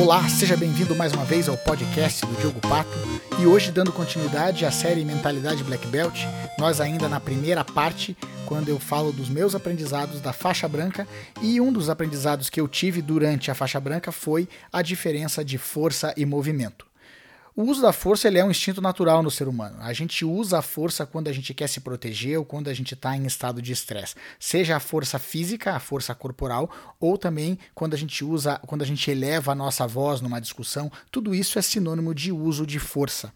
Olá, seja bem-vindo mais uma vez ao podcast do Diogo Pato e hoje dando continuidade à série Mentalidade Black Belt, nós ainda na primeira parte, quando eu falo dos meus aprendizados da faixa branca e um dos aprendizados que eu tive durante a faixa branca foi a diferença de força e movimento. O uso da força ele é um instinto natural no ser humano. A gente usa a força quando a gente quer se proteger ou quando a gente está em estado de estresse. Seja a força física, a força corporal, ou também quando a gente usa, quando a gente eleva a nossa voz numa discussão. Tudo isso é sinônimo de uso de força.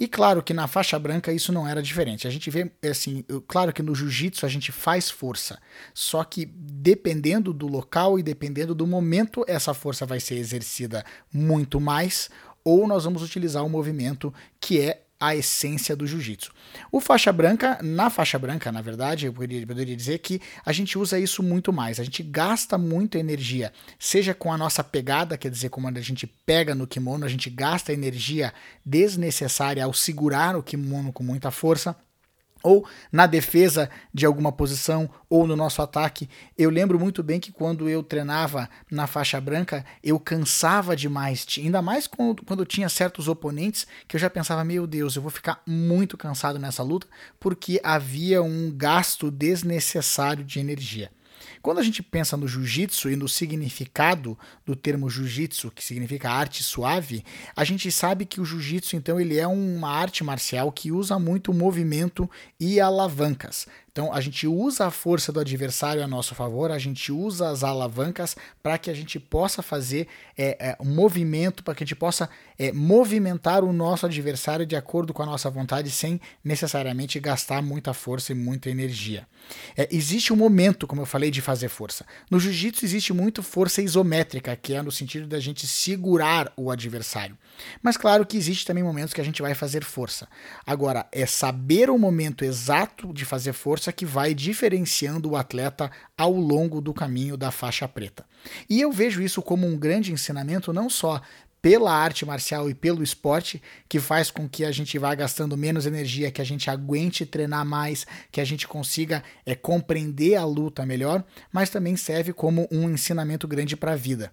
E claro que na faixa branca isso não era diferente. A gente vê assim, claro que no jiu-jitsu a gente faz força. Só que dependendo do local e dependendo do momento, essa força vai ser exercida muito mais ou nós vamos utilizar o movimento que é a essência do jiu-jitsu. O faixa branca, na faixa branca, na verdade, eu poderia, poderia, dizer que a gente usa isso muito mais. A gente gasta muita energia, seja com a nossa pegada, quer dizer, como a gente pega no kimono, a gente gasta energia desnecessária ao segurar o kimono com muita força ou na defesa de alguma posição ou no nosso ataque. Eu lembro muito bem que quando eu treinava na faixa branca, eu cansava demais, ainda mais quando, quando tinha certos oponentes que eu já pensava, meu Deus, eu vou ficar muito cansado nessa luta, porque havia um gasto desnecessário de energia. Quando a gente pensa no jiu-jitsu e no significado do termo jiu-jitsu, que significa arte suave, a gente sabe que o jiu-jitsu então ele é uma arte marcial que usa muito movimento e alavancas. Então a gente usa a força do adversário a nosso favor, a gente usa as alavancas para que a gente possa fazer é, é, um movimento, para que a gente possa é, movimentar o nosso adversário de acordo com a nossa vontade, sem necessariamente gastar muita força e muita energia. É, existe um momento, como eu falei, de fazer força. No jiu-jitsu existe muito força isométrica, que é no sentido da gente segurar o adversário. Mas claro que existe também momentos que a gente vai fazer força. Agora, é saber o momento exato de fazer força força que vai diferenciando o atleta ao longo do caminho da faixa preta. E eu vejo isso como um grande ensinamento não só pela arte marcial e pelo esporte, que faz com que a gente vá gastando menos energia, que a gente aguente treinar mais, que a gente consiga é, compreender a luta melhor, mas também serve como um ensinamento grande para a vida.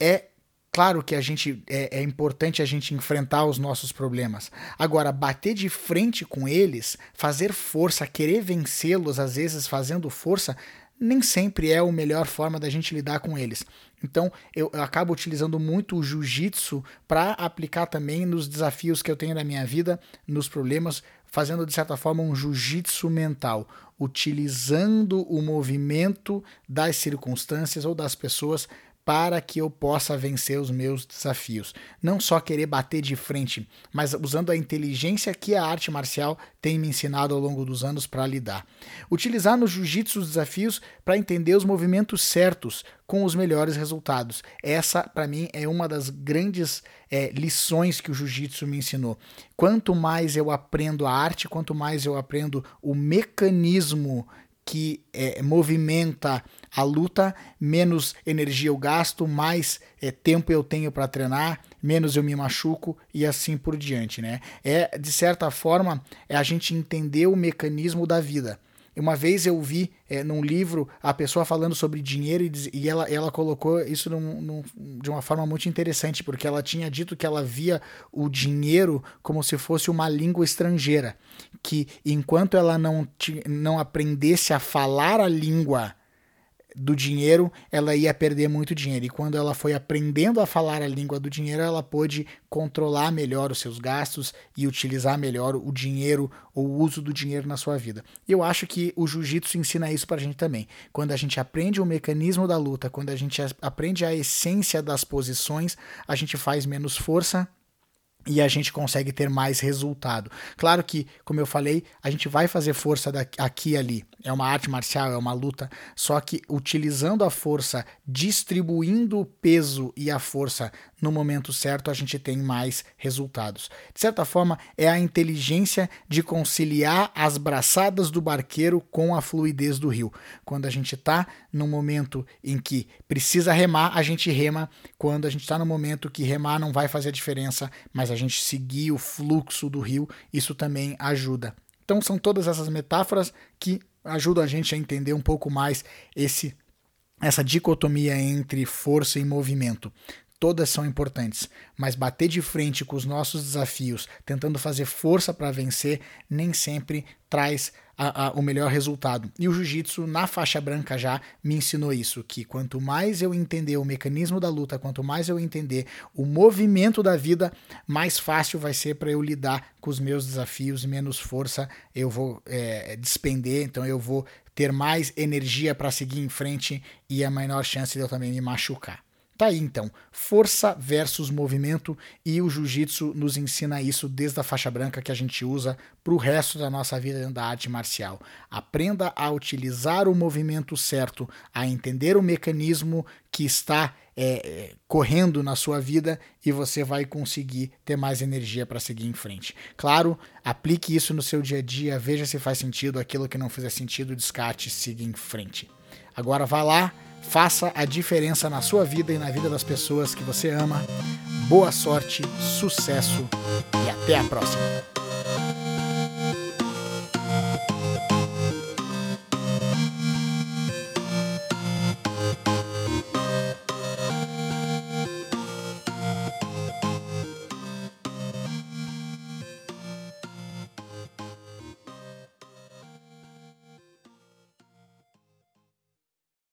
É Claro que a gente é, é, importante a gente enfrentar os nossos problemas. Agora, bater de frente com eles, fazer força, querer vencê-los, às vezes fazendo força, nem sempre é a melhor forma da gente lidar com eles. Então, eu, eu acabo utilizando muito o jiu-jitsu para aplicar também nos desafios que eu tenho na minha vida, nos problemas, fazendo de certa forma um jiu-jitsu mental, utilizando o movimento das circunstâncias ou das pessoas para que eu possa vencer os meus desafios. Não só querer bater de frente, mas usando a inteligência que a arte marcial tem me ensinado ao longo dos anos para lidar. Utilizar no jiu-jitsu os desafios para entender os movimentos certos com os melhores resultados. Essa, para mim, é uma das grandes é, lições que o jiu-jitsu me ensinou. Quanto mais eu aprendo a arte, quanto mais eu aprendo o mecanismo que é, movimenta a luta, menos energia eu gasto, mais é, tempo eu tenho para treinar, menos eu me machuco e assim por diante, né? É de certa forma é a gente entender o mecanismo da vida. Uma vez eu vi é, num livro a pessoa falando sobre dinheiro e, e ela, ela colocou isso num, num, de uma forma muito interessante, porque ela tinha dito que ela via o dinheiro como se fosse uma língua estrangeira, que enquanto ela não, não aprendesse a falar a língua do dinheiro, ela ia perder muito dinheiro. E quando ela foi aprendendo a falar a língua do dinheiro, ela pôde controlar melhor os seus gastos e utilizar melhor o dinheiro ou o uso do dinheiro na sua vida. Eu acho que o jiu-jitsu ensina isso pra gente também. Quando a gente aprende o mecanismo da luta, quando a gente aprende a essência das posições, a gente faz menos força e a gente consegue ter mais resultado. Claro que, como eu falei, a gente vai fazer força aqui e ali. É uma arte marcial, é uma luta, só que utilizando a força, distribuindo o peso e a força no momento certo, a gente tem mais resultados. De certa forma, é a inteligência de conciliar as braçadas do barqueiro com a fluidez do rio. Quando a gente está no momento em que precisa remar, a gente rema. Quando a gente está no momento que remar não vai fazer diferença, mas a gente seguir o fluxo do rio, isso também ajuda. Então são todas essas metáforas que ajudam a gente a entender um pouco mais esse essa dicotomia entre força e movimento. todas são importantes, mas bater de frente com os nossos desafios, tentando fazer força para vencer, nem sempre traz a, a, o melhor resultado. E o jiu-jitsu, na faixa branca já, me ensinou isso: que quanto mais eu entender o mecanismo da luta, quanto mais eu entender o movimento da vida, mais fácil vai ser para eu lidar com os meus desafios, menos força eu vou é, despender, então eu vou ter mais energia para seguir em frente e a menor chance de eu também me machucar. Tá aí então, força versus movimento e o jiu-jitsu nos ensina isso desde a faixa branca que a gente usa para o resto da nossa vida dentro da arte marcial. Aprenda a utilizar o movimento certo, a entender o mecanismo que está é, é correndo na sua vida e você vai conseguir ter mais energia para seguir em frente. Claro, aplique isso no seu dia a dia, veja se faz sentido, aquilo que não fizer sentido, descarte siga em frente. Agora vá lá Faça a diferença na sua vida e na vida das pessoas que você ama. Boa sorte, sucesso e até a próxima!